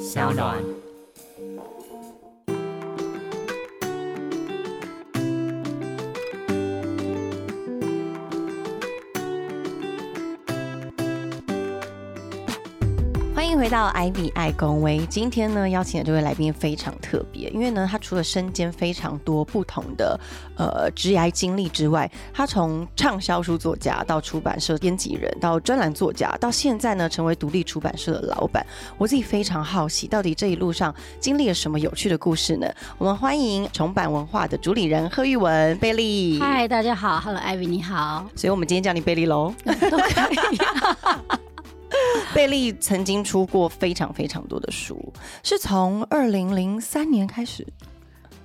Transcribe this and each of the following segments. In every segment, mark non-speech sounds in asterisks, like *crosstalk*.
小暖。迎回到 IB 爱公威。今天呢，邀请的这位来宾非常特别，因为呢，他除了身兼非常多不同的呃职业经历之外，他从畅销书作家到出版社编辑人，到专栏作家，到现在呢，成为独立出版社的老板。我自己非常好奇，到底这一路上经历了什么有趣的故事呢？我们欢迎重版文化的主理人贺玉文贝利。嗨，大家好，Hello，Ivy，你好，所以我们今天叫你贝利喽。*laughs* 贝利曾经出过非常非常多的书，是从二零零三年开始，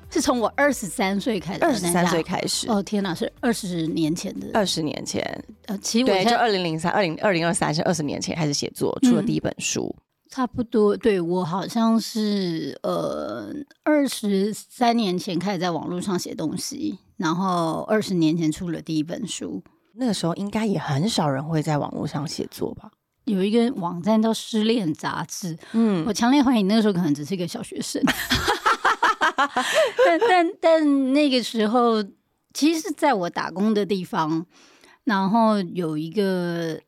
是从我二十三岁开始，二十三岁开始。哦天哪，是二十年前的，二十年前。呃，其实我对，就现在二零零三、二零二零二三是二十年前开始写作，出了第一本书。差不多，对我好像是呃二十三年前开始在网络上写东西，然后二十年前出了第一本书。那个时候应该也很少人会在网络上写作吧？有一个网站叫《失恋杂志》，嗯我强烈怀疑那个时候可能只是一个小学生，*laughs* 但但但那个时候，其实是在我打工的地方，然后有一个。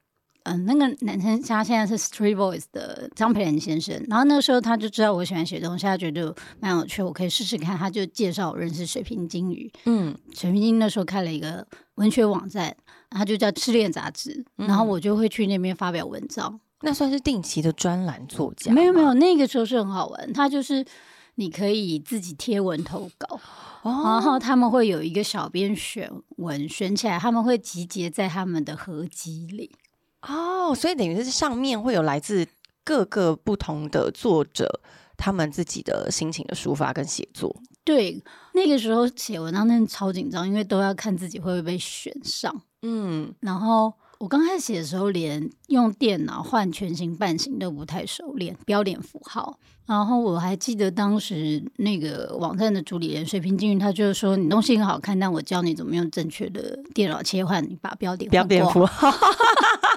嗯，那个男生他现在是 Street Voice 的张培仁先生，然后那个时候他就知道我喜欢写东西，他觉得蛮有趣，我可以试试看，他就介绍我认识水瓶金鱼。嗯，水瓶金那时候开了一个文学网站，它就叫《失恋杂志》，然后我就会去那边发表文章。那算是定期的专栏作家？没有没有，，那个时候是很好玩，它就是你可以自己贴文投稿，然哦，后他们会有一个小编选文选起来，他们会集结在他们的合集里。哦，所以等于是上面会有来自各个不同的作者他们自己的心情的抒发跟写作。对，那个时候写文章真的超紧张，因为都要看自己会不会被选上。嗯，然后我刚开始写的时候，连用电脑换全形半形都不太熟练，标点符号。然后我还记得当时那个网站的主理人水平金鱼，他就是说你东西很好看，但我教你怎么用正确的电脑切换，你把标点标点符号，*laughs*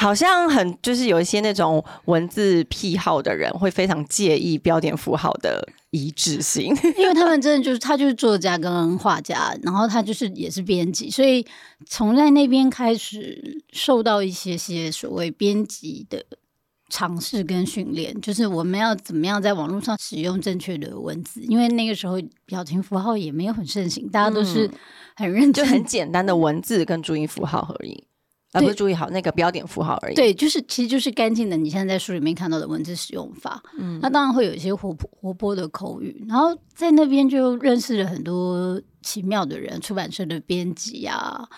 好像很就是有一些那种文字癖好的人会非常介意标点符号的一致性。*laughs* 因为他们真的就是他就是作家跟画家，然后他就是也是编辑，所以从在那边开始受到一些些所谓编辑的尝试跟训练，就是我们要怎么样在网络上使用正确的文字，因为那个时候表情符号也没有很盛行，大家都是嗯很认真，就很简单的文字跟注音符号而已，而对不是注意好那个标点符号而已。，对，就是其实就是干净的，你现在在书里面看到的文字使用法。嗯那当然会有一些活泼活泼的口语，然后在那边就认识了很多奇妙的人，出版社的编辑啊，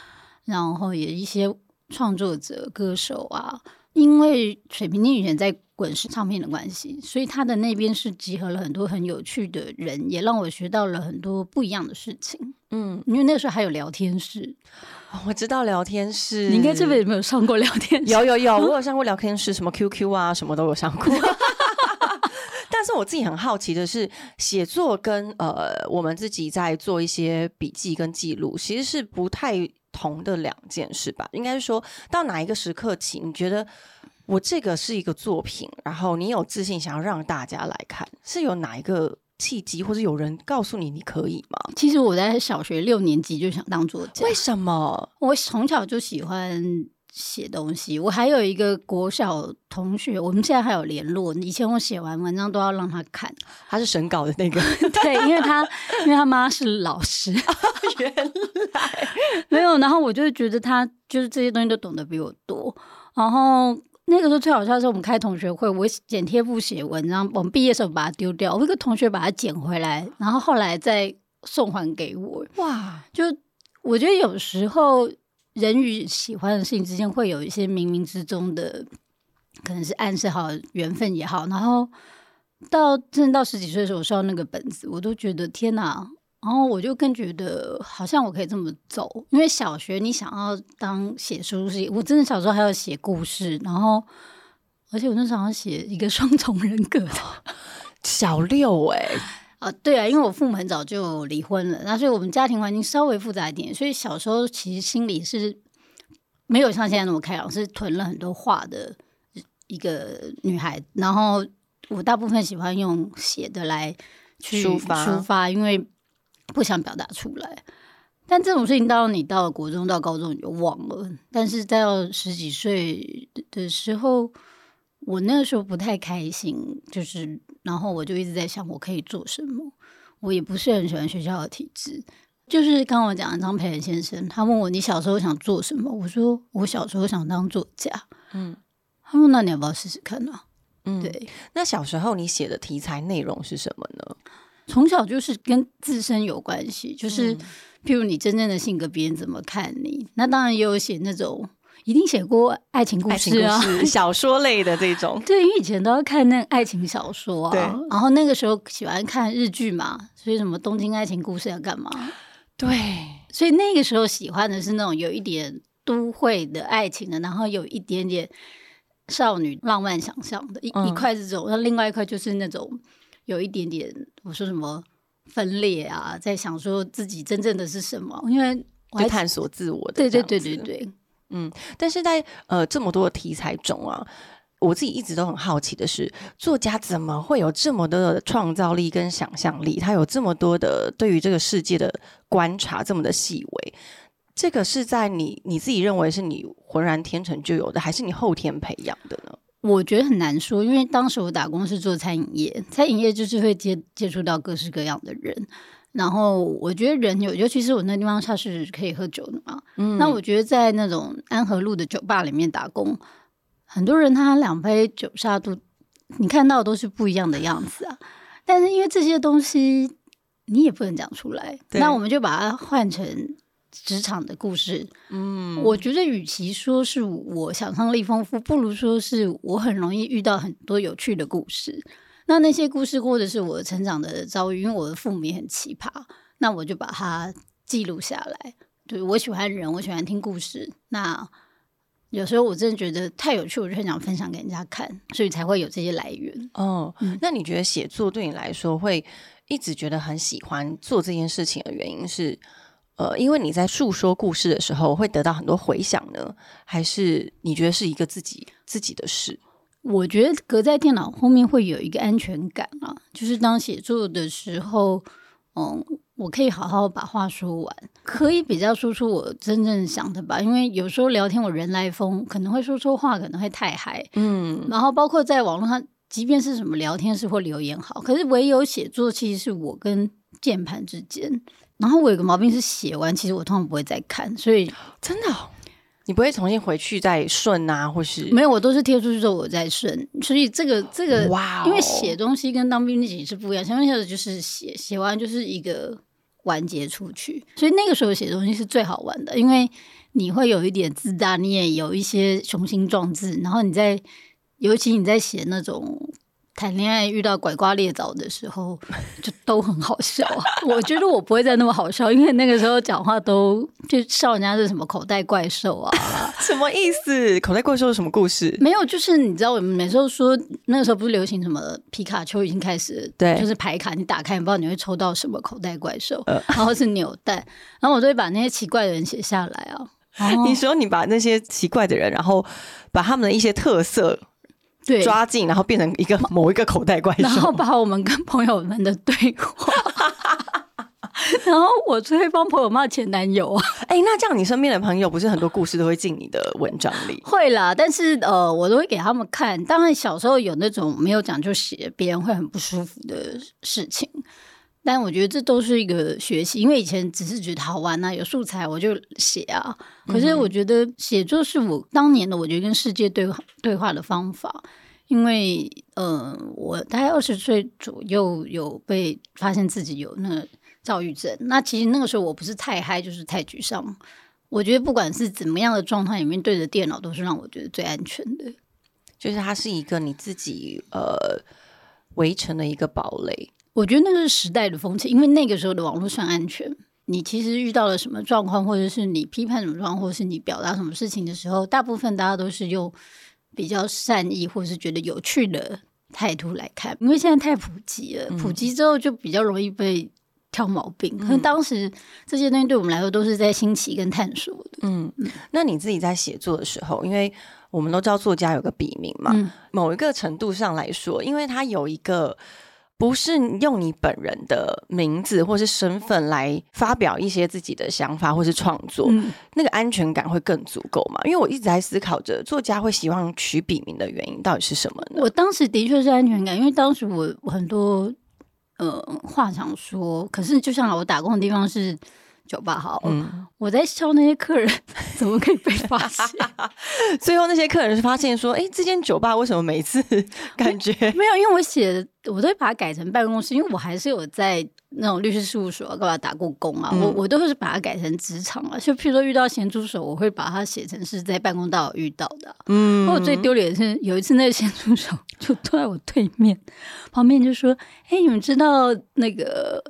然后也一些创作者、歌手啊。因为水平金以前在滚石唱片的关系，所以他的那边是集合了很多很有趣的人，也让我学到了很多不一样的事情。嗯，因为那个时候还有聊天室，我知道聊天室，你应该这边有没有上过聊天室，有有有，*laughs* 我有上过聊天室，什么 QQ 啊，什么都有上过。*laughs* 但是我自己很好奇的是，写作跟呃我们自己在做一些笔记跟记录，其实是不太同的两件事吧？应该是说到哪一个时刻起，你觉得我这个是一个作品，然后你有自信想要让大家来看，是有哪一个契机，或者有人告诉你你可以吗？其实我在小学六年级就想当作家，为什么？我从小就喜欢写东西。我还有一个国小同学，我们现在还有联络。以前我写完文章都要让他看，他是审稿的那个，*laughs* 对，因为他因为他妈是老师，*laughs* 原来 *laughs* 没有。然后我就觉得他就是这些东西都懂得比我多。然后那个时候最好笑的是，我们开同学会，我剪贴布写文章，我们毕业的时候把它丢掉，我一个同学把它捡回来，然后后来再送还给我。哇，就我觉得有时候人与喜欢的事情之间会有一些冥冥之中的，可能是暗示好缘分也好，然后到真的到十几岁的时候，我收到那个本子，我都觉得天哪！然后我就更觉得好像我可以这么走，因为小学你想要当写书是，我真的小时候还要写故事，然后而且我那时候好像写一个双重人格的，*laughs* 小六哎、啊，*laughs* 对啊，因为我父母很早就离婚了，那所以我们家庭环境稍微复杂一点，所以小时候其实心里是没有像现在那么开朗，是囤了很多话的一个女孩。然后我大部分喜欢用写的来去抒发抒发，因为不想表达出来。但这种事情到你到了国中到高中你就忘了，但是到十几岁的时候，我那个时候不太开心，就是然后我就一直在想我可以做什么。我也不是很喜欢学校的体制，就是刚刚我讲的张培仁先生，他问我你小时候想做什么，我说我小时候想当作家，嗯他说那你要不要试试看呢、嗯，。对，那小时候你写的题材内容是什么呢？从小就是跟自身有关系，就是嗯譬如你真正的性格，别人怎么看你，那当然也有写那种一定写过爱情故事啊，事、*laughs* 小说类的这种。对，因为以前都要看那个爱情小说啊，然后那个时候喜欢看日剧嘛，所以什么东京爱情故事要干嘛？对，所以那个时候喜欢的是那种有一点都会的爱情的，然后有一点点少女浪漫想象的，一、嗯一块是这种，那另外一块就是那种有一点点我说什么分裂啊，在想说自己真正的是什么，因为我还就探索自我的。对对对对。对，但是在呃这么多的题材中啊，我自己一直都很好奇的是，作家怎么会有这么多的创造力跟想象力？他有这么多的对于这个世界的观察，这么的细微。这个是在你你自己认为是你浑然天成就有的，还是你后天培养的呢？我觉得很难说，因为当时我打工是做餐饮业，餐饮业就是会接接触到各式各样的人。然后我觉得人有，尤其是我那地方它是可以喝酒的嘛，嗯那我觉得在那种安和路的酒吧里面打工，很多人他两杯酒下肚，你看到的都是不一样的样子啊。但是因为这些东西你也不能讲出来，那我们就把它换成职场的故事。嗯，我觉得与其说是我想象力丰富，不如说是我很容易遇到很多有趣的故事。那那些故事或者是我成长的遭遇，因为我的父母也很奇葩，那我就把它记录下来。对我喜欢人，我喜欢听故事。那有时候我真的觉得太有趣，我就很想分享给人家看，所以才会有这些来源。哦，嗯那你觉得写作对你来说会一直觉得很喜欢做这件事情的原因是，呃，因为你在诉说故事的时候会得到很多回响呢，还是你觉得是一个自己自己的事？我觉得隔在电脑后面会有一个安全感啊，就是当写作的时候，嗯，我可以好好把话说完，可以比较说出我真正想的吧。因为有时候聊天我人来疯，可能会说错话，可能会太嗨，嗯，然后包括在网络上，即便是什么聊天室或留言好，可是唯有写作其实是我跟键盘之间。然后我有个毛病是写完，其实我通常不会再看，所以真的哦、你不会重新回去再顺啊，或是没有我都是贴出去之后我再顺。所以这个这个哇哦因为写东西跟当兵那集是不一样，写东西的就是写写完就是一个完结出去，所以那个时候写东西是最好玩的，因为你会有一点自大，你也有一些雄心壮志，然后你在尤其你在写那种。谈恋爱遇到拐瓜裂枣的时候，就都很好笑啊！*laughs* 我觉得我不会再那么好笑，因为那个时候讲话都就笑人家是什么口袋怪兽啊，*laughs* 什么意思？口袋怪兽是什么故事？没有，就是你知道，我们每次都说那个时候不是流行什么皮卡丘已经开始，对就是牌卡，你打开，你不知道你会抽到什么口袋怪兽，呃然后是扭蛋，然后我就会把那些奇怪的人写下来啊。你说你把那些奇怪的人，然后把他们的一些特色对，抓进，然后变成一个 *laughs* 某一个口袋怪兽，然后把我们跟朋友们的对话，*laughs* 然后我就会帮朋友骂前男友啊，哎、那这样你身边的朋友不是很多故事都会进你的文章里？会啦，但是呃，我都会给他们看。当然小时候有那种没有讲就写，别人会很不舒服的事情。但我觉得这都是一个学习，因为以前只是觉得好玩啊，有素材我就写啊。可是我觉得写作是我当年的，我觉得跟世界对话对话的方法。因为呃，我大概二十岁左右有被发现自己有那个躁郁症。那其实那个时候我不是太嗨，就是太沮丧。我觉得不管是怎么样的状态里面，对着电脑都是让我觉得最安全的。就是它是一个你自己呃围成的一个堡垒。我觉得那个是时代的风气，因为那个时候的网络算安全。你其实遇到了什么状况，或者是你批判什么状况，或者是你表达什么事情的时候，大部分大家都是用比较善意或者是觉得有趣的态度来看。因为现在太普及了，普及之后就比较容易被挑毛病。可能当时这些东西对我们来说都是在新奇跟探索的。嗯，那你自己在写作的时候，因为我们都知道作家有个笔名嘛，嗯某一个程度上来说，因为他有一个。不是用你本人的名字或是身份来发表一些自己的想法或是创作，嗯，那个安全感会更足够嘛？因为我一直在思考着，作家会希望取笔名的原因到底是什么呢？我当时的确是安全感，因为当时我我很多呃话想说，可是就像我打工的地方是酒吧好，嗯，我在笑那些客人 *laughs* 怎么可以被发现？*laughs* 最后那些客人是发现说，哎，这间酒吧为什么每次 *laughs* 感觉没有，因为我写的我都会把它改成办公室，因为我还是有在那种律师事务所干嘛打过工啊，嗯我我都是把它改成职场啊。就譬如说遇到咸猪手，我会把它写成是在办公大楼遇到的啊、嗯我最丢脸的是有一次那个咸猪手就坐在我对面，旁边就说：“哎、你们知道那个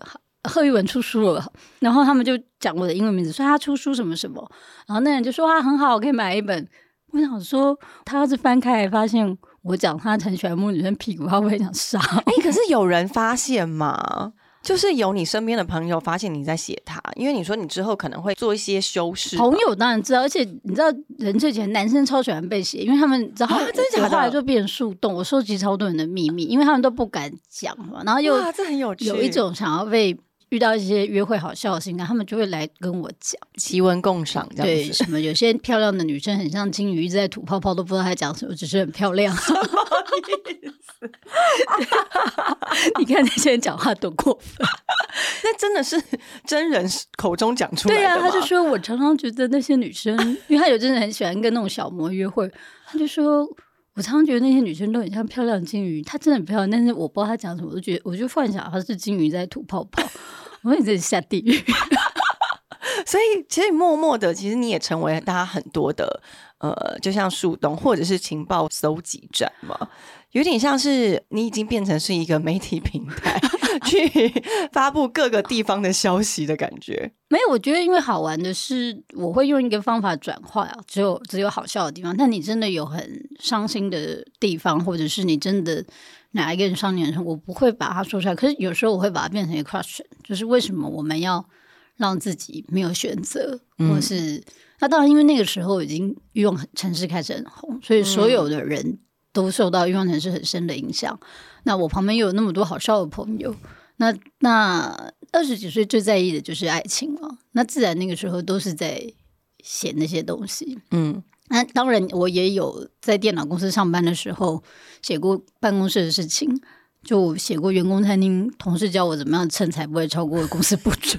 贺玉文出书了？”然后他们就讲我的英文名字，说他出书什么什么，然后那人就说：“啊，很好，我可以买一本。”我想说，他要是翻开来发现我讲他很喜欢摸女生屁股，他会不会想杀我？哎、可是有人发现吗？就是有你身边的朋友发现你在写他，因为你说你之后可能会做一些修饰。朋友当然知道，而且你知道人最前男生超喜欢被写，因为他们知道，啊真的假的我后来就变成树洞，我收集超多人的秘密，因为他们都不敢讲嘛，然后又哇，这很有趣，有一种想要被遇到一些约会好笑的事情，他们就会来跟我讲，奇闻共赏这样对，子。什么有些漂亮的女生很像金鱼，一直在吐泡泡，都不知道她在讲什么，只是很漂亮。*laughs* 你看那些人讲话多过分。那真的是真人口中讲出来的对啊，吗他就说我常常觉得那些女生，因为他有真的很喜欢跟那种小模约会，他就说我常常觉得那些女生都很像漂亮的金鱼，她真的很漂亮，但是我不知道她讲什么，我就觉得我就幻想她是金鱼在吐泡泡，我说你这是下地狱。*laughs* 所以其实默默的，其实你也成为大家很多的呃，就像树洞或者是情报搜集站嘛，有点像是你已经变成是一个媒体平台，*laughs* 去发布各个地方的消息的感觉。没有，我觉得因为好玩的是，我会用一个方法转化啊，只有只有好笑的地方。但你真的有很伤心的地方，或者是你真的哪一个人伤你的时候，我不会把它说出来。可是有时候我会把它变成一个 question，就是为什么我们要让自己没有选择，或是、那当然，因为那个时候已经欲望城市开始很红，所以所有的人都受到欲望城市很深的影响。那我旁边又有那么多好笑的朋友，那那二十几岁最在意的就是爱情了。那自然那个时候都是在写那些东西。嗯，那当然，我也有在电脑公司上班的时候写过办公室的事情，就写过员工餐厅，同事教我怎么样称才不会超过公司不足。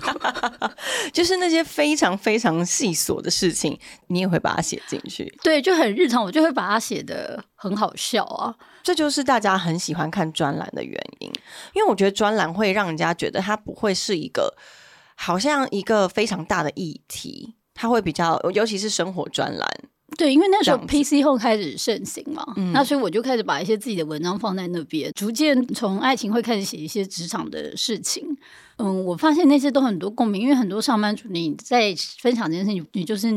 *laughs* 就是那些非常非常细琐的事情，你也会把它写进去。对，就很日常，我就会把它写的很好笑啊。这就是大家很喜欢看专栏的原因，因为我觉得专栏会让人家觉得它不会是一个好像一个非常大的议题，它会比较，尤其是生活专栏。对，因为那时候 PC 后开始盛行嘛，那所以我就开始把一些自己的文章放在那边，逐渐从爱情会开始写一些职场的事情。嗯，我发现那些都很多共鸣，因为很多上班族你在分享这件事情，你就是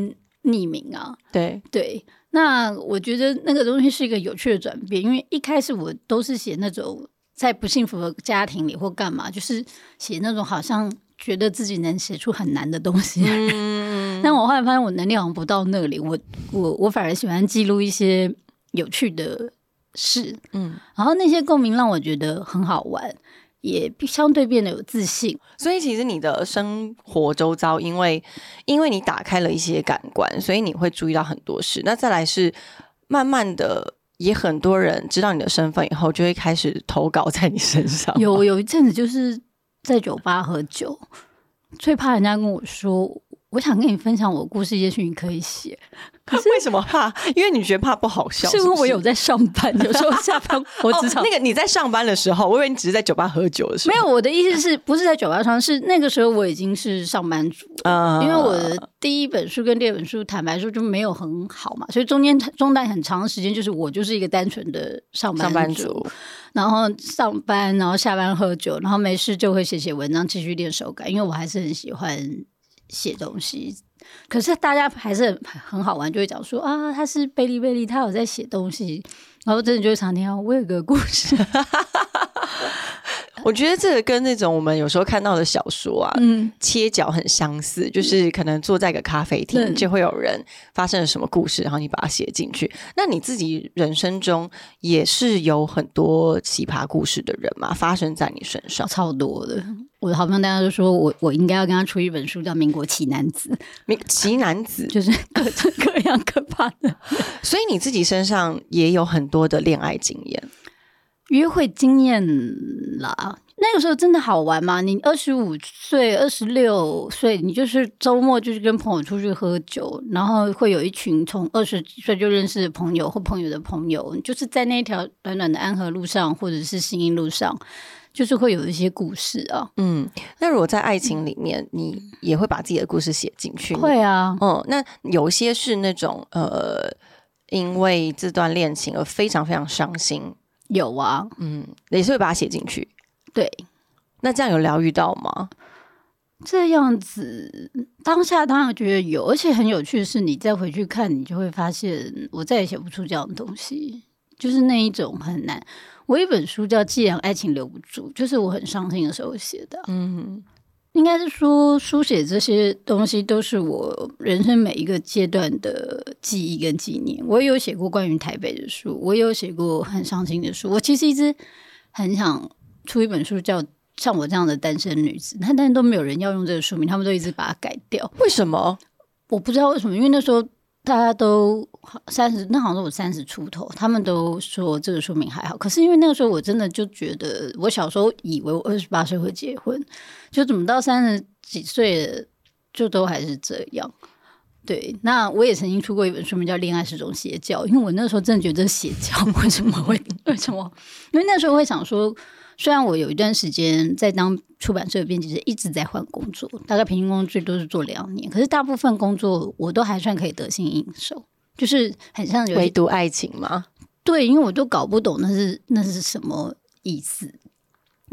匿名啊，对，对。那我觉得那个东西是一个有趣的转变，因为一开始我都是写那种在不幸福的家庭里或干嘛，就是写那种好像觉得自己能写出很难的东西。嗯，但我后来发现我能力好像不到那里，我我我反而喜欢记录一些有趣的事，嗯，然后那些共鸣让我觉得很好玩，也相对变得有自信。所以其实你的生活周遭，因为因为你打开了一些感官，所以你会注意到很多事。那再来是慢慢的，也很多人知道你的身份以后，就会开始投稿在你身上。有有一阵子就是在酒吧喝酒，最怕人家跟我说。我想跟你分享我的故事，也许你可以写。*laughs* 可是为什么怕？因为你觉得怕不好笑，是因为我有在上班，*laughs* 有时候下班我职场、哦、那个你在上班的时候，我以为你只是在酒吧喝酒的时候。没有，我的意思是不是在酒吧上？是那个时候我已经是上班族了，嗯因为我的第一本书跟第二本书，坦白说就没有很好嘛，所以中间中断很长时间，就是我就是一个单纯的上班上班族，然后上班，然后下班喝酒，然后没事就会写写文章，继续练手感，因为我还是很喜欢写东西。可是大家还是很很好玩，就会讲说啊，他是贝利贝利，他有在写东西，然后真的就会常听到我有个故事。我觉得这个跟那种我们有时候看到的小说啊，嗯，切角很相似，就是可能坐在一个咖啡厅，就会有人发生了什么故事，然后你把它写进去。那你自己人生中也是有很多奇葩故事的人嘛，发生在你身上。超多的。我的好朋友大家都说我我应该要跟他出一本书，叫《民国奇男子》，民奇男子，*laughs* 就是各种各样可怕的所以你自己身上也有很多的恋爱经验。约会经验啦。那个时候真的好玩吗？你二十五岁、二十六岁，你就是周末就是跟朋友出去喝酒，然后会有一群从二十几岁就认识的朋友或朋友的朋友，就是在那条短短的安和路上或者是新一路上，就是会有一些故事啊。嗯，那如果在爱情里面，你也会把自己的故事写进去？会啊，嗯，那有些是那种呃，因为这段恋情而非常非常伤心，有啊，嗯，也是会把它写进去。对，那这样有疗愈到吗？这样子，当下当然觉得有，而且很有趣的是，你再回去看，你就会发现，我再也写不出这样的东西，就是那一种很难。我有一本书叫《既然爱情留不住》，就是我很伤心的时候写的。嗯，应该是说，书写这些东西都是我人生每一个阶段的记忆跟纪念。我也有写过关于台北的书，我也有写过很伤心的书。我其实一直很想出一本书，叫像我这样的单身女子，但但是都没有人要用这个书名，他们都一直把它改掉。为什么？我不知道为什么，因为那时候大家都三十，那好像我三十出头，他们都说这个书名还好。可是因为那个时候我真的就觉得，我小时候以为我二十八岁会结婚，就怎么到三十几岁了，就都还是这样。对，那我也曾经出过一本书名叫《恋爱是种邪教》，因为我那时候真的觉得邪教，*laughs* 为什么会为什么？因为那时候会想说，虽然我有一段时间在当出版社的编辑，是一直在换工作，大概平均工作最多是做两年，可是大部分工作我都还算可以得心应手，就是很像有唯独爱情吗？对，因为我都搞不懂那是那是什么意思，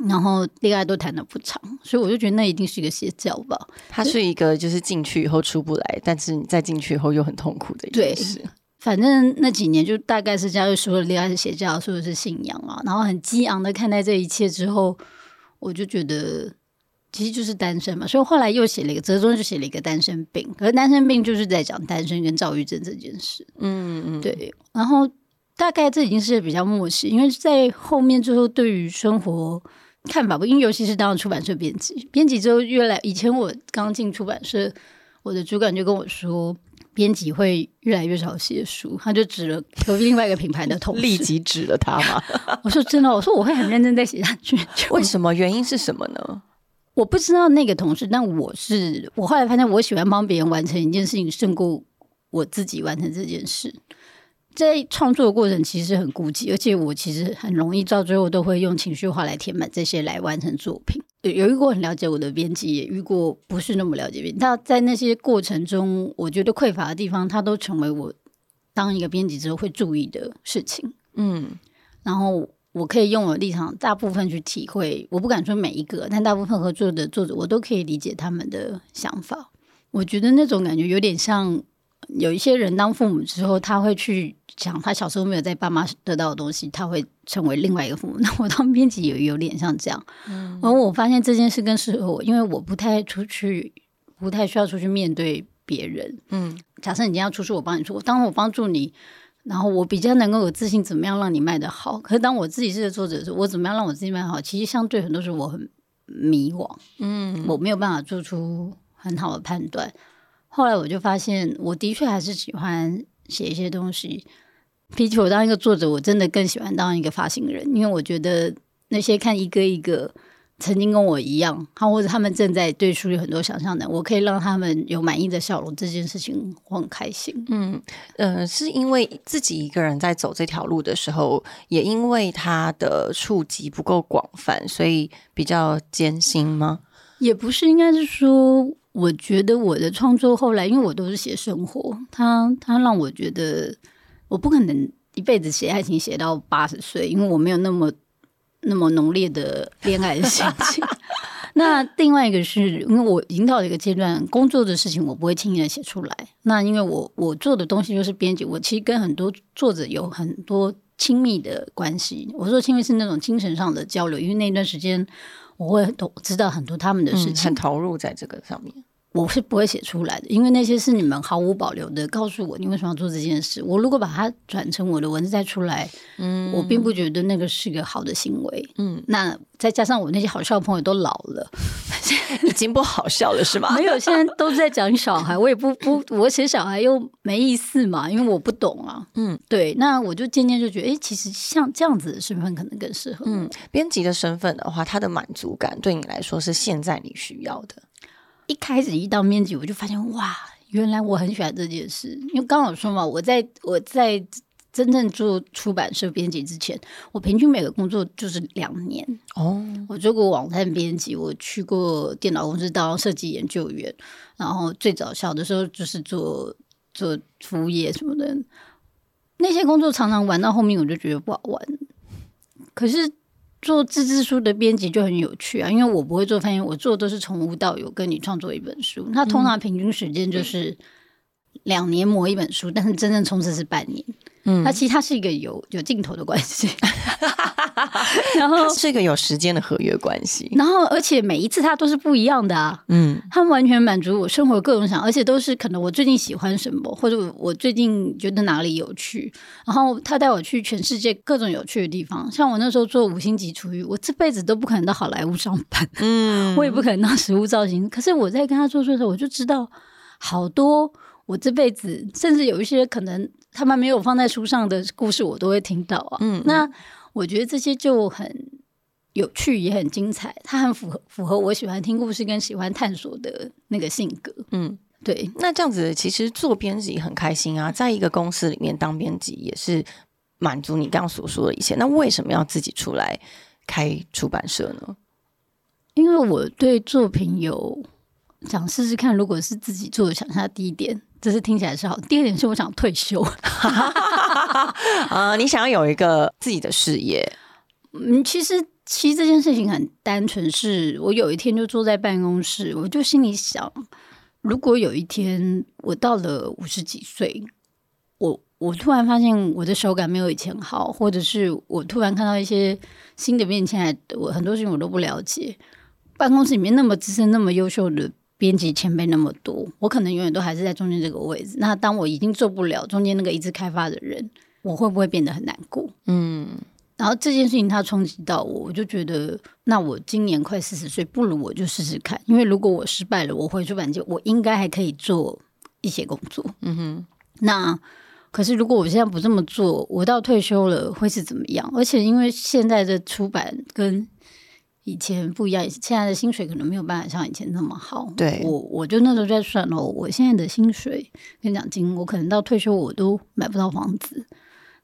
然后恋爱都谈的不长，所以我就觉得那一定是一个邪教吧。它是一个就是进去以后出不来，但是你再进去以后又很痛苦的一件事。反正那几年就大概是这样，就说恋爱是邪教，说的是信仰啊，然后很激昂的看待这一切之后，我就觉得其实就是单身嘛，所以后来又写了一个折中，就写了一个单身病。可是单身病就是在讲单身跟躁郁症这件事，嗯嗯，对。然后大概这已经是比较默契，因为在后面之后对于生活看法不，因为尤其是当了出版社编辑，编辑之后越来，以前我刚进出版社，我的主管就跟我说。编辑会越来越少写书，他就指了隔壁另外一个品牌的同事，立即指了他嘛。*laughs* 我说真的，我说我会很认真在写下去。为什么？原因是什么呢？我不知道那个同事，但我是我后来发现，我喜欢帮别人完成一件事情，胜过我自己完成这件事。在创作的过程其实很孤寂，而且我其实很容易到最后都会用情绪化来填满这些来完成作品。有遇过很了解我的编辑，也遇过不是那么了解编辑。他在那些过程中，我觉得匮乏的地方，它都成为我当一个编辑之后会注意的事情。嗯，然后我可以用我的立场，大部分去体会。我不敢说每一个，但大部分合作的作者，我都可以理解他们的想法。我觉得那种感觉有点像。有一些人当父母之后，他会去想他小时候没有在爸妈得到的东西，他会成为另外一个父母。那我当编辑也有点像这样，嗯，而我发现这件事更适合我，因为我不太出去，不太需要出去面对别人。嗯，假设你今天要出去，我帮你出，当我帮助你，然后我比较能够有自信，怎么样让你卖得好？可是当我自己是个作者的时候，我怎么样让我自己卖好？其实相对很多时候我很迷惘，嗯，我没有办法做出很好的判断。后来我就发现，我的确还是喜欢写一些东西。比起我当一个作者，我真的更喜欢当一个发行人，因为我觉得那些看一个一个曾经跟我一样，他或者他们正在对书有很多想象的，我可以让他们有满意的笑容，这件事情我很开心。嗯呃，是因为自己一个人在走这条路的时候，也因为他的触及不够广泛，所以比较艰辛吗？也不是，应该是说。我觉得我的创作后来，因为我都是写生活，他他让我觉得我不可能一辈子写爱情写到八十岁，因为我没有那么那么浓烈的恋爱的心情。*laughs* 那另外一个是因为我已经到了一个阶段，工作的事情我不会轻易的写出来。那因为我我做的东西就是编辑，我其实跟很多作者有很多亲密的关系。我说亲密是那种精神上的交流，因为那段时间我会懂知道很多他们的事情，很投入在这个上面。我是不会写出来的，因为那些是你们毫无保留的告诉我你为什么要做这件事。我如果把它转成我的文字再出来，嗯，我并不觉得那个是个好的行为，嗯。那再加上我那些好笑的朋友都老了，*laughs* 已经不好笑了，是吗？*laughs* 没有，现在都在讲小孩，我也不不，我写小孩又没意思嘛，因为我不懂啊。嗯，对。那我就渐渐就觉得，哎，其实像这样子的身份可能更适合。嗯，编辑的身份的话，他的满足感对你来说是现在你需要的。一开始一到编辑，我就发现哇，原来我很喜欢这件事。因为刚好说嘛，我在我在真正做出版社编辑之前，我平均每个工作就是两年哦。我做过网站编辑，我去过电脑公司当设计研究员，然后最早小的时候就是做做服务业什么的。那些工作常常玩到后面，我就觉得不好玩。可是。做自制书的编辑就很有趣啊，因为我不会做翻译，我做的都是从无到有，跟你创作一本书。那通常平均时间就是两年磨一本书，但是真正冲刺是半年。嗯，那其实它是一个有有镜头的关系，*laughs* 然后是一个有时间的合约关系，然后而且每一次它都是不一样的啊，嗯，它完全满足我生活各种想，而且都是可能我最近喜欢什么，或者我最近觉得哪里有趣，然后他带我去全世界各种有趣的地方。像我那时候做五星级厨艺，我这辈子都不可能到好莱坞上班，嗯，*laughs* 我也不可能当食物造型，可是我在跟他做的时候，我就知道好多我这辈子甚至有一些可能。他们没有放在书上的故事，我都会听到啊。嗯，那我觉得这些就很有趣，也很精彩。它很符合符合我喜欢听故事跟喜欢探索的那个性格。嗯，对。那这样子其实做编辑很开心啊，在一个公司里面当编辑也是满足你刚刚所说的一切。那为什么要自己出来开出版社呢？因为我对作品有想试试看，如果是自己做，想下第一点。这是听起来是好。第二点是，我想退休。啊，*laughs* 你想要有一个自己的事业？嗯，其实其实这件事情很单纯，是我有一天就坐在办公室，我就心里想，如果有一天我到了五十几岁，我我突然发现我的手感没有以前好，或者是我突然看到一些新的变迁，我很多事情我都不了解。办公室里面那么资深、那么优秀的。编辑前辈那么多，我可能永远都还是在中间这个位置。那当我已经做不了中间那个一直开发的人，我会不会变得很难过？嗯，然后这件事情它冲击到我，我就觉得，那我今年快四十岁，不如我就试试看。因为如果我失败了，我回出版界，我应该还可以做一些工作。嗯哼，那可是如果我现在不这么做，我到退休了会是怎么样？而且因为现在的出版跟以前不一样，现在的薪水可能没有办法像以前那么好。对我，我就那时候在算哦，我现在的薪水跟奖金，我可能到退休我都买不到房子。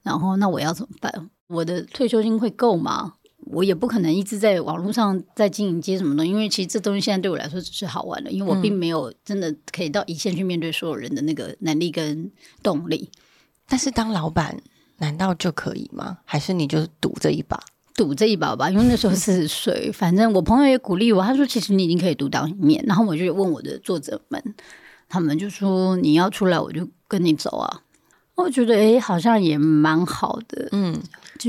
然后那我要怎么办？我的退休金会够吗？我也不可能一直在网络上在经营接什么东西，因为其实这东西现在对我来说只是好玩的，因为我并没有真的可以到一线去面对所有人的那个能力跟动力。但是当老板难道就可以吗？还是你就赌这一把？赌这一把吧，因为那时候四十岁，反正我朋友也鼓励我，他说：“其实你已经可以独当一面。”然后我就问我的作者们，他们就说：“你要出来，我就跟你走啊。”我觉得哎，好像也蛮好的，嗯。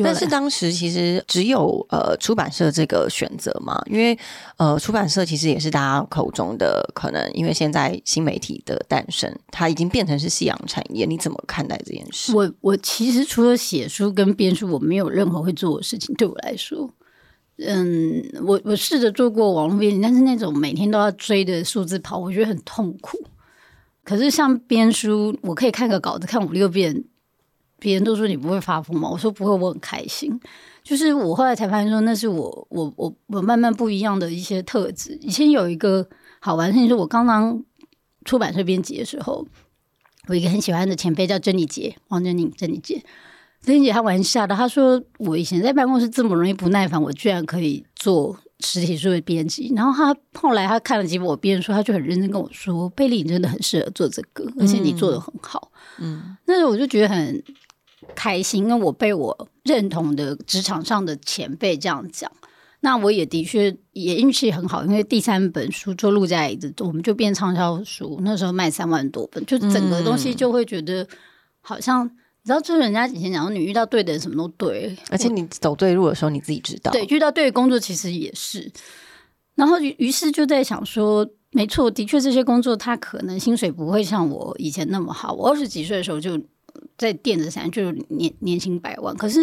但是当时其实只有呃出版社这个选择嘛，因为呃出版社其实也是大家口中的可能，因为现在新媒体的诞生，它已经变成是夕阳产业。你怎么看待这件事？我我其实除了写书跟编书，我没有任何会做的事情。对我来说，嗯，我我试着做过网络编辑，但是那种每天都要追的数字跑，我觉得很痛苦。可是像编书，我可以看个稿子看五六遍。别人都说你不会发疯吗？我说不会，我很开心。就是我后来才发现说，那是我我我我慢慢不一样的一些特质。以前有一个好玩的事情，是我刚刚出版社编辑的时候，我一个很喜欢的前辈叫珍妮姐，王珍妮，珍妮姐，珍妮姐她玩笑的，她说我以前在办公室这么容易不耐烦，我居然可以做实体书的编辑。然后他后来他看了几本我编的书，他就很认真跟我说：“贝利，你真的很适合做这个，而且你做的很好。”嗯，那时候我就觉得很。开心，因为我被我认同的职场上的前辈这样讲，那我也的确也运气很好，因为第三本书就录在我们就变畅销书，那时候卖三万多本，就整个东西就会觉得好像你知道，就是人家以前讲说，你遇到对的人，什么都对。而且你走对路的时候，你自己知道。对，遇到对的工作其实也是。然后于于是就在想说，没错，的确这些工作他可能薪水不会像我以前那么好。我二十几岁的时候就在电子产就年年薪百万，可是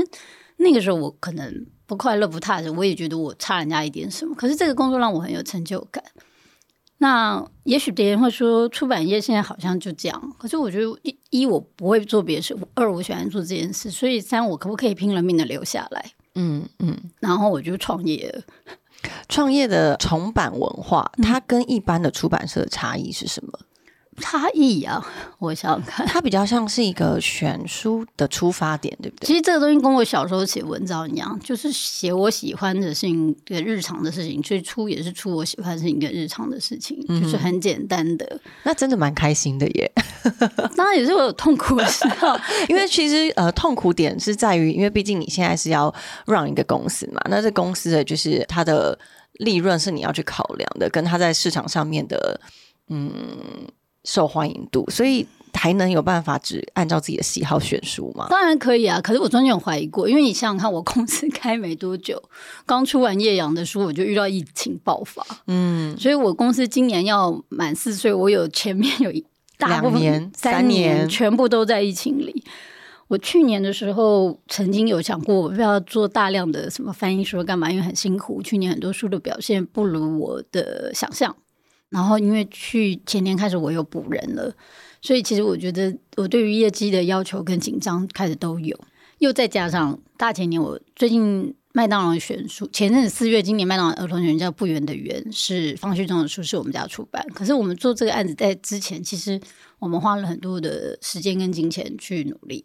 那个时候我可能不快乐不踏实，我也觉得我差人家一点什么。可是这个工作让我很有成就感。那也许别人会说出版业现在好像就这样，可是我觉得一一我不会做别的事，二我喜欢做这件事，所以三我可不可以拼了命的留下来？嗯嗯，然后我就创业了。创业的重版文化，它跟一般的出版社的差异是什么？差异啊，*laughs* 我想想看，它比较像是一个选书的出发点，对不对？其实这个东西跟我小时候写文章一样，就是写我喜欢的事情，的日常的事情，最初也是出我喜欢的事情，跟日常的事情，就是很简单的。那真的蛮开心的耶。*laughs* 当然也是我有痛苦的时候，*laughs* 因为其实呃，痛苦点是在于，因为毕竟你现在是要让一个公司嘛，那这公司的就是它的利润是你要去考量的，跟它在市场上面的嗯。受欢迎度，所以还能有办法只按照自己的喜好选书吗？当然可以啊，可是我中间有怀疑过，因为你想想看，我公司开没多久，刚出完叶阳的书，我就遇到疫情爆发，嗯，所以我公司今年要满四岁，我有前面有一大部分三年全部都在疫情里。我去年的时候曾经有想过，我要做大量的什么翻译书干嘛？因为很辛苦，去年很多书的表现不如我的想象。然后，因为去前年开始我又补人了，所以其实我觉得我对于业绩的要求跟紧张开始都有。又再加上大前年，我最近麦当劳选书，前阵子四月，今年麦当劳儿童选叫《不圆的圆》，是方旭中的书，是我们家出版。可是我们做这个案子在之前，其实我们花了很多的时间跟金钱去努力。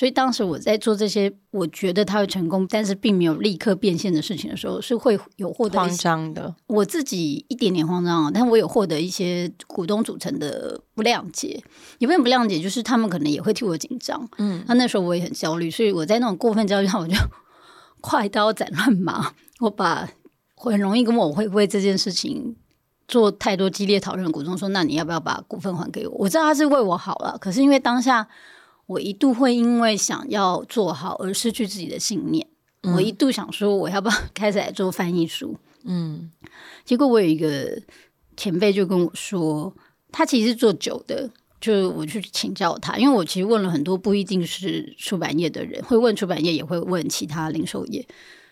所以当时我在做这些，我觉得他会成功，但是并没有立刻变现的事情的时候，是会有获得慌张的。我自己一点点慌张啊，但我有获得一些股东组成的不谅解，有没有不谅解？就是他们可能也会替我紧张。嗯，那那时候我也很焦虑，所以我在那种过分焦虑下，我就 *laughs* 快刀斩乱麻，我把很容易跟我会为这件事情做太多激烈讨论的股东说：“那你要不要把股份还给我？”我知道他是为我好了，可是因为当下。我一度会因为想要做好而失去自己的信念。我一度想说，我要不要 *laughs* 开始来做翻译书？嗯，结果我有一个前辈就跟我说，他其实是做酒的。就我去请教他，因为我其实问了很多不一定是出版业的人，会问出版业，也会问其他零售业。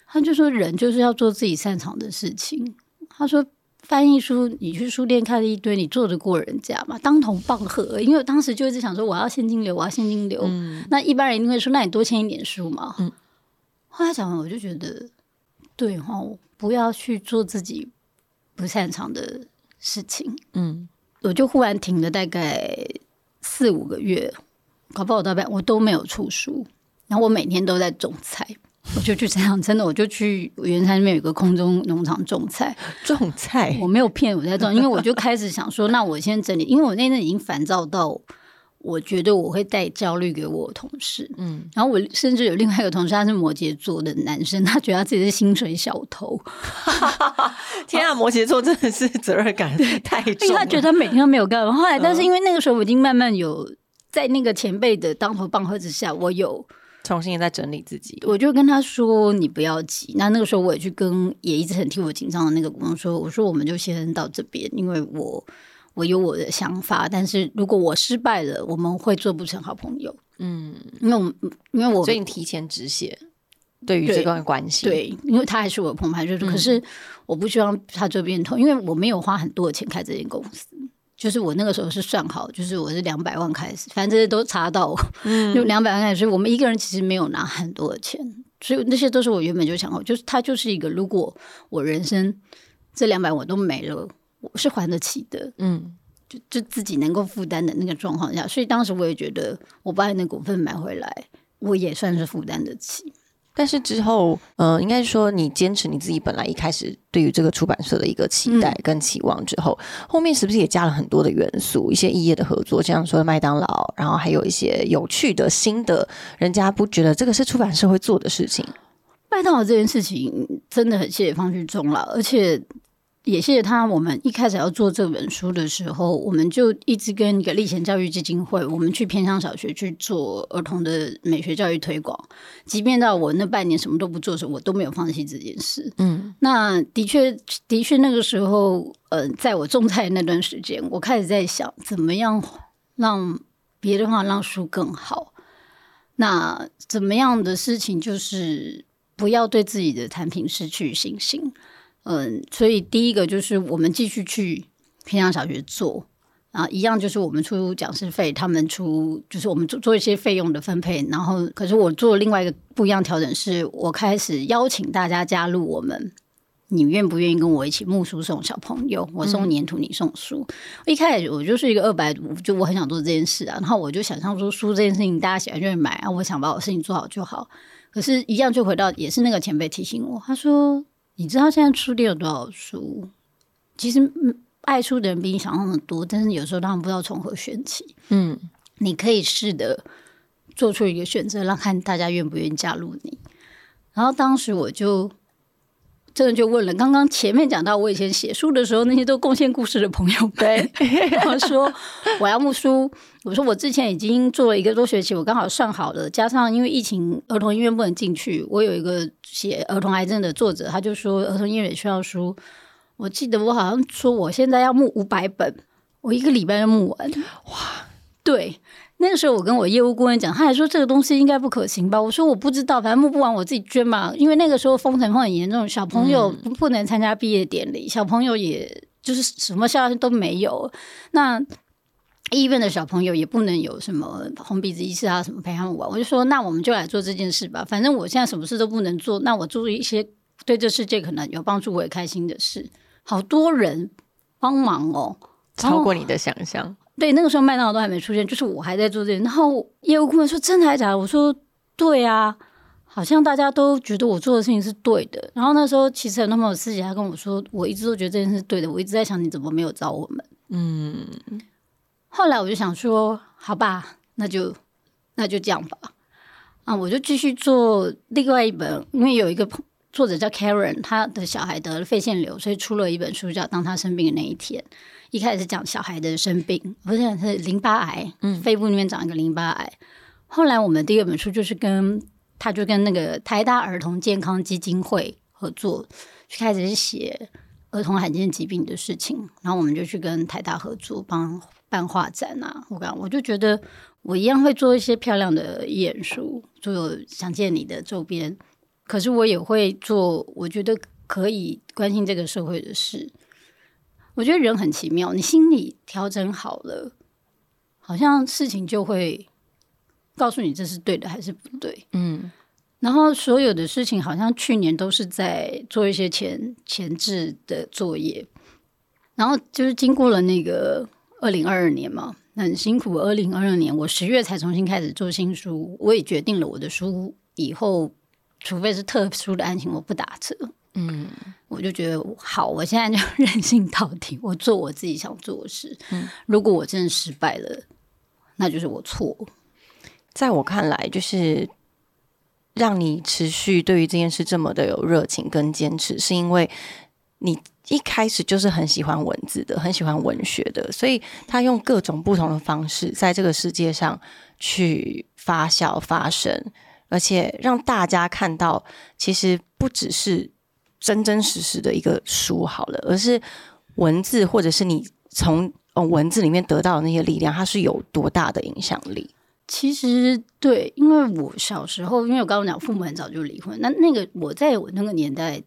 他就说，人就是要做自己擅长的事情。他说。翻译书，你去书店看了一堆，你做得过人家吗？当头棒喝，因为我当时就一直想说，我要现金流，我要现金流。那一般人一定会说，那你多签一点书嘛。后来想完，我就觉得，对哈，不要去做自己不擅长的事情。嗯，我就忽然停了大概四五个月，搞不好大半我都没有出书，然后我每天都在种菜。我就去这样，真的，我就去原山那边有个空中农场种菜。*laughs* 种菜，我没有骗我在种，因为我就开始想说，那我先整理，因为我那阵已经烦躁到，我觉得我会带焦虑给我同事。嗯，然后我甚至有另外一个同事，他是摩羯座的男生，他觉得他自己是薪水小偷。*laughs* 天啊，摩羯座真的是责任感太重，因为他觉得他每天都没有干。后来，但是因为那个时候我已经慢慢有在那个前辈的当头棒喝之下，我有。重新在整理自己，我就跟他说：“你不要急。”那那个时候我也去跟也一直很替我紧张的那个股东说：“我说我们就先到这边，因为我我有我的想法，但是如果我失败了，我们会做不成好朋友。”嗯，因为我因为我所以你提前止血，对于这段关系，对，因为他还是我的朋友，就是可是我不希望他这边痛，因为我没有花很多的钱开这间公司。就是我那个时候是算好，就是我是两百万开始，反正这些都查到，*laughs* 就两百万开始。所以我们一个人其实没有拿很多的钱，所以那些都是我原本就想好，就是它就是一个，如果我人生这两百万都没了，我是还得起的，嗯，就就自己能够负担的那个状况下，所以当时我也觉得我把那股份买回来，我也算是负担得起。但是之后，呃，应该说你坚持你自己本来一开始对于这个出版社的一个期待跟期望之后，后面是不是也加了很多的元素，一些异业的合作，像说麦当劳，然后还有一些有趣的新的，人家不觉得这个是出版社会做的事情。麦当劳这件事情真的很谢谢方旭中了，而且也谢谢他。我们一开始要做这本书的时候，我们就一直跟一个立贤教育基金会，我们去偏乡小学去做儿童的美学教育推广。即便到我那半年什么都不做的时候，我都没有放弃这件事。嗯，那的确，的确，那个时候，呃，在我种菜那段时间，我开始在想，怎么样让别的话让书更好。那怎么样的事情，就是不要对自己的产品失去信心。嗯，所以第一个就是我们继续去偏向小学做啊，一样就是我们出讲师费，他们出就是我们做做一些费用的分配。然后，可是我做另外一个不一样调整，是我开始邀请大家加入我们。你愿不愿意跟我一起木书送小朋友？我送粘土，你送书。一开始我就是一个二百五，就我很想做这件事啊。然后我就想象说，书这件事情大家喜欢就会买啊。我想把我事情做好就好。可是，一样就回到也是那个前辈提醒我，他说。你知道现在书店有多少书？其实爱书的人比你想象的多，但是有时候他们不知道从何选起。嗯，你可以试着做出一个选择，让看大家愿不愿意加入你。然后当时我就。真的就问了，刚刚前面讲到我以前写书的时候，那些都贡献故事的朋友，对，*laughs* 然后说我要木书，我说我之前已经做了一个多学期，我刚好算好了，加上因为疫情儿童医院不能进去，我有一个写儿童癌症的作者，他就说儿童医院需要书，我记得我好像说我现在要募五百本，我一个礼拜就募完，哇，对。那个时候，我跟我业务顾问讲，他还说这个东西应该不可行吧？我说我不知道，反正募不完我自己捐嘛。因为那个时候封城封很严重，小朋友不能参加毕业典礼，小朋友也就是什么消息都没有。那医院的小朋友也不能有什么红鼻子医师啊什么陪他们玩。我就说，那我们就来做这件事吧。反正我现在什么事都不能做，那我做一些对这世界可能有帮助、我也开心的事。好多人帮忙哦，超过你的想象。对，那个时候麦当劳都还没出现，就是我还在做这。然后业务顾问说：“真的还是假的？”我说：“对啊，好像大家都觉得我做的事情是对的。”然后那时候其实有那么有私底下跟我说：“我一直都觉得这件事是对的。”我一直在想你怎么没有找我们？嗯。后来我就想说：“好吧，那就那就这样吧。”啊，我就继续做另外一本，因为有一个作者叫 Karen，他的小孩得了肺腺瘤，所以出了一本书叫《当他生病的那一天》。一开始讲小孩的生病，不是是淋巴癌，嗯，肺部里面长一个淋巴癌。后来我们第二本书就是跟他就跟那个台大儿童健康基金会合作，就开始写儿童罕见疾病的事情。然后我们就去跟台大合作，帮办画展啊。我讲，我就觉得我一样会做一些漂亮的演书，做想见你的周边。可是我也会做，我觉得可以关心这个社会的事。我觉得人很奇妙，你心里调整好了，好像事情就会告诉你这是对的还是不对。嗯，然后所有的事情好像去年都是在做一些前前置的作业，然后就是经过了那个二零二二年嘛，很辛苦。二零二二年我十月才重新开始做新书，我也决定了我的书以后，除非是特殊的案情，我不打折。嗯，我就觉得好，我现在就 *laughs* 任性到底，我做我自己想做的事。嗯，如果我真的失败了，那就是我错。在我看来，就是让你持续对于这件事这么的有热情跟坚持，是因为你一开始就是很喜欢文字的，很喜欢文学的，所以他用各种不同的方式在这个世界上去发酵发生，而且让大家看到，其实不只是。真真实实的一个书好了，而是文字，或者是你从文字里面得到的那些力量，它是有多大的影响力？其实对，因为我小时候，因为我刚刚讲父母很早就离婚，那那个我在我那个年代，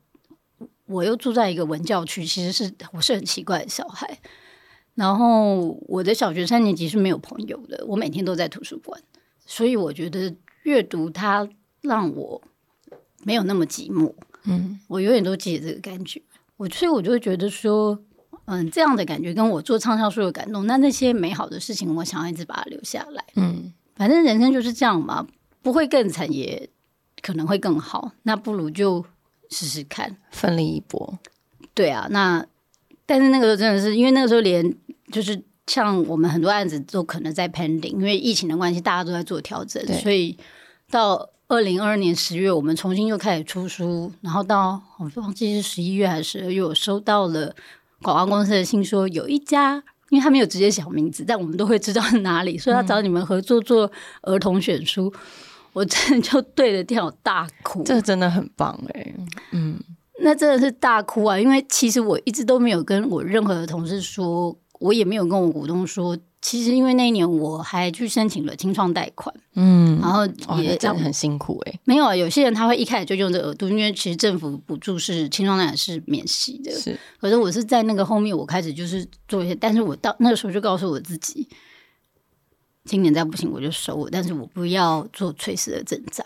我又住在一个文教区，其实是我是很奇怪的小孩。然后我的小学三年级是没有朋友的，我每天都在图书馆，所以我觉得阅读它让我没有那么寂寞。嗯，我永远都记得这个感觉，我所以，我就会觉得说，嗯，这样的感觉跟我做畅销书的感动，那那些美好的事情，我想要一直把它留下来。嗯，反正人生就是这样嘛，不会更惨，也可能会更好，那不如就试试看，奋力一搏。对啊，那但是那个时候真的是，因为那个时候连就是像我们很多案子都可能在 pending，因为疫情的关系，大家都在做调整，所以到。二零二二年十月，我们重新又开始出书，然后到我忘记是十一月还是十二月，我收到了广告公司的信说有一家，因为他没有直接小名字，但我们都会知道是 *laughs* 哪里，所以他找你们合作做儿童选书，我真的就对着电脑大哭。这真的很棒哎，嗯，那真的是大哭啊！因为其实我一直都没有跟我任何的同事说，我也没有跟我股东说。其实因为那一年我还去申请了清创贷款，嗯，然后也这样很辛苦哎。没有啊，有些人他会一开始就用这额度，因为其实政府补助是清创贷款是免息的。是，可是我是在那个后面，我开始就是做一些，但是我到那个时候就告诉我自己，今年再不行我就收我，但是我不要做垂死的挣扎，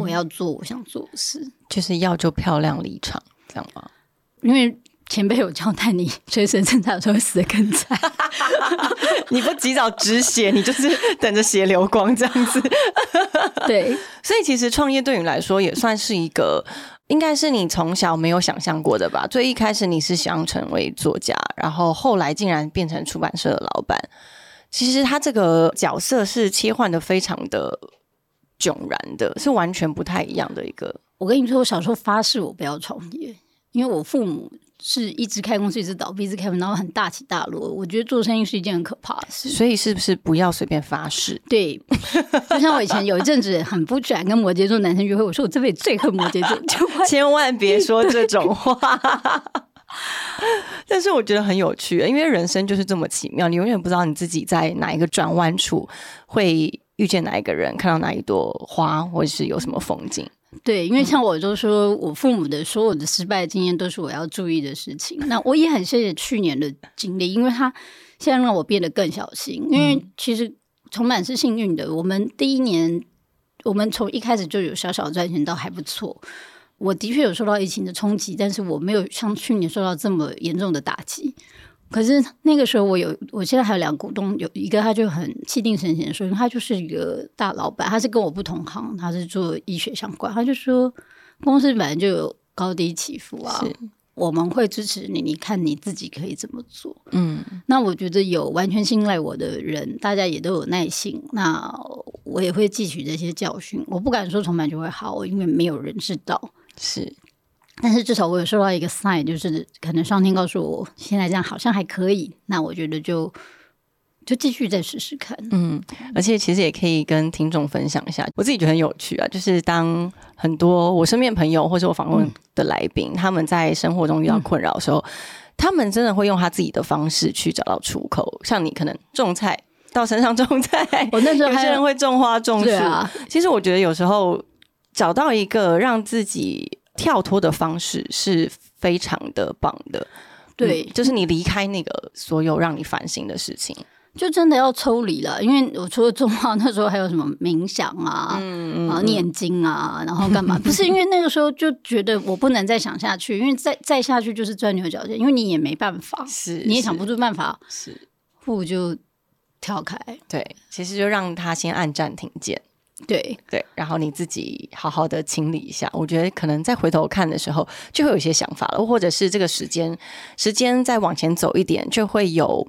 我要做我想做的事，就是要就漂亮离场，这样吗？因为。前辈有交代你，随时挣扎的时候会死的更惨。*laughs* 你不及早止血，你就是等着血流光这样子。*laughs* 对，所以其实创业对你来说也算是一个，应该是你从小没有想象过的吧？最一开始你是想成为作家，然后后来竟然变成出版社的老板。其实他这个角色是切换的非常的迥然的，是完全不太一样的一个。我跟你说，我小时候发誓我不要创业，因为我父母。是一直开公司，一直倒闭，一直开门然后很大起大落。我觉得做生意是一件很可怕的事，所以是不是不要随便发誓？对，就像我以前有一阵子很不喜欢跟摩羯座男生约会，我说我这辈子最恨摩羯座，千万别说这种话。*laughs* 但是我觉得很有趣，因为人生就是这么奇妙，你永远不知道你自己在哪一个转弯处会遇见哪一个人，看到哪一朵花，或者是有什么风景。对，因为像我就说，我父母的所有的失败经验都是我要注意的事情。那我也很谢谢去年的经历，因为他现在让我变得更小心。因为其实充满是幸运的，我们第一年，我们从一开始就有小小赚钱，到还不错。我的确有受到疫情的冲击，但是我没有像去年受到这么严重的打击。可是那个时候，我有，我现在还有两个股东，有一个他就很气定神闲的说，他就是一个大老板，他是跟我不同行，他是做医学相关，他就说公司本来就有高低起伏啊，我们会支持你，你看你自己可以怎么做。嗯，那我觉得有完全信赖我的人，大家也都有耐心，那我也会汲取这些教训。我不敢说重版就会好，因为没有人知道。是。但是至少我有收到一个 sign，就是可能上天告诉我，现在这样好像还可以。那我觉得就就继续再试试看。嗯，而且其实也可以跟听众分享一下，我自己觉得很有趣啊。就是当很多我身边朋友或者我访问的来宾，他们在生活中遇到困扰的时候，他们真的会用他自己的方式去找到出口。像你可能种菜到山上种菜，*laughs* 我那时候有些人会种花种树。其实我觉得有时候找到一个让自己。跳脱的方式是非常的棒的，对，就是你离开那个所有让你烦心的事情，就真的要抽离了。因为我除了种花，那时候还有什么冥想啊，然后念经啊，然后干嘛？*laughs* 不是因为那个时候就觉得我不能再想下去，因为再再下去就是钻牛角尖，因为你也没办法，是你也想不出办法，是不如就跳开。对，其实就让他先按暂停键。对对，然后你自己好好的清理一下，我觉得可能再回头看的时候，就会有一些想法了，或者是这个时间时间再往前走一点，就会有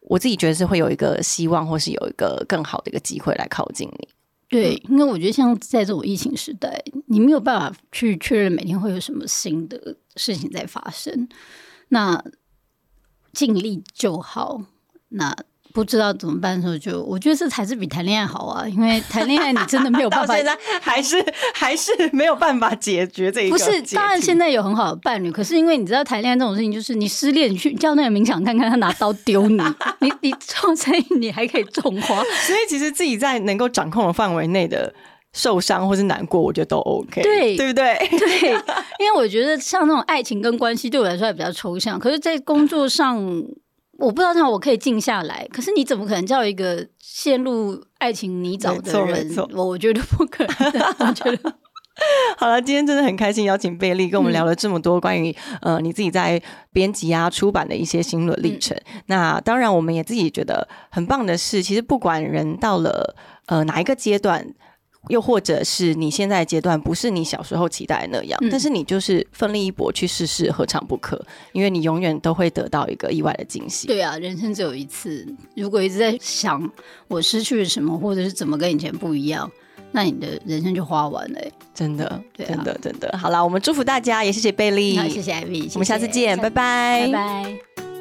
我自己觉得是会有一个希望，或是有一个更好的一个机会来靠近你。对，因为我觉得像在这种疫情时代，你没有办法去确认每天会有什么新的事情在发生，那尽力就好。那不知道怎么办的时候，就我觉得这才是比谈恋爱好啊！因为谈恋爱你真的没有办法，*laughs* 现在还是还是没有办法解决这一个。不是，当然现在有很好的伴侣，可是因为你知道谈恋爱这种事情，就是你失恋，你去叫那个冥想看看，他拿刀丢你，*laughs* 你你做生意你还可以种花，所以其实自己在能够掌控的范围内的受伤或是难过，我觉得都 OK，对对不对？对，*laughs* 因为我觉得像那种爱情跟关系对我来说还比较抽象，可是，在工作上。我不知道他，我可以静下来。可是你怎么可能叫一个陷入爱情泥沼的人？我我觉得不可能。我觉得 *laughs* 好了，今天真的很开心，邀请贝利跟我们聊了这么多关于呃你自己在编辑啊出版的一些心路历程。那当然，我们也自己觉得很棒的是，其实不管人到了呃哪一个阶段。又或者是你现在阶段不是你小时候期待的那样，但是你就是奋力一搏去试试，何尝不可？因为你永远都会得到一个意外的惊喜。对啊，人生只有一次，如果一直在想我失去了什么，或者是怎么跟以前不一样，那你的人生就花完了、欸。真的，对啊真的，真的。好啦，我们祝福大家，也谢谢贝利，那谢谢艾米，我们下次见，拜拜，拜拜。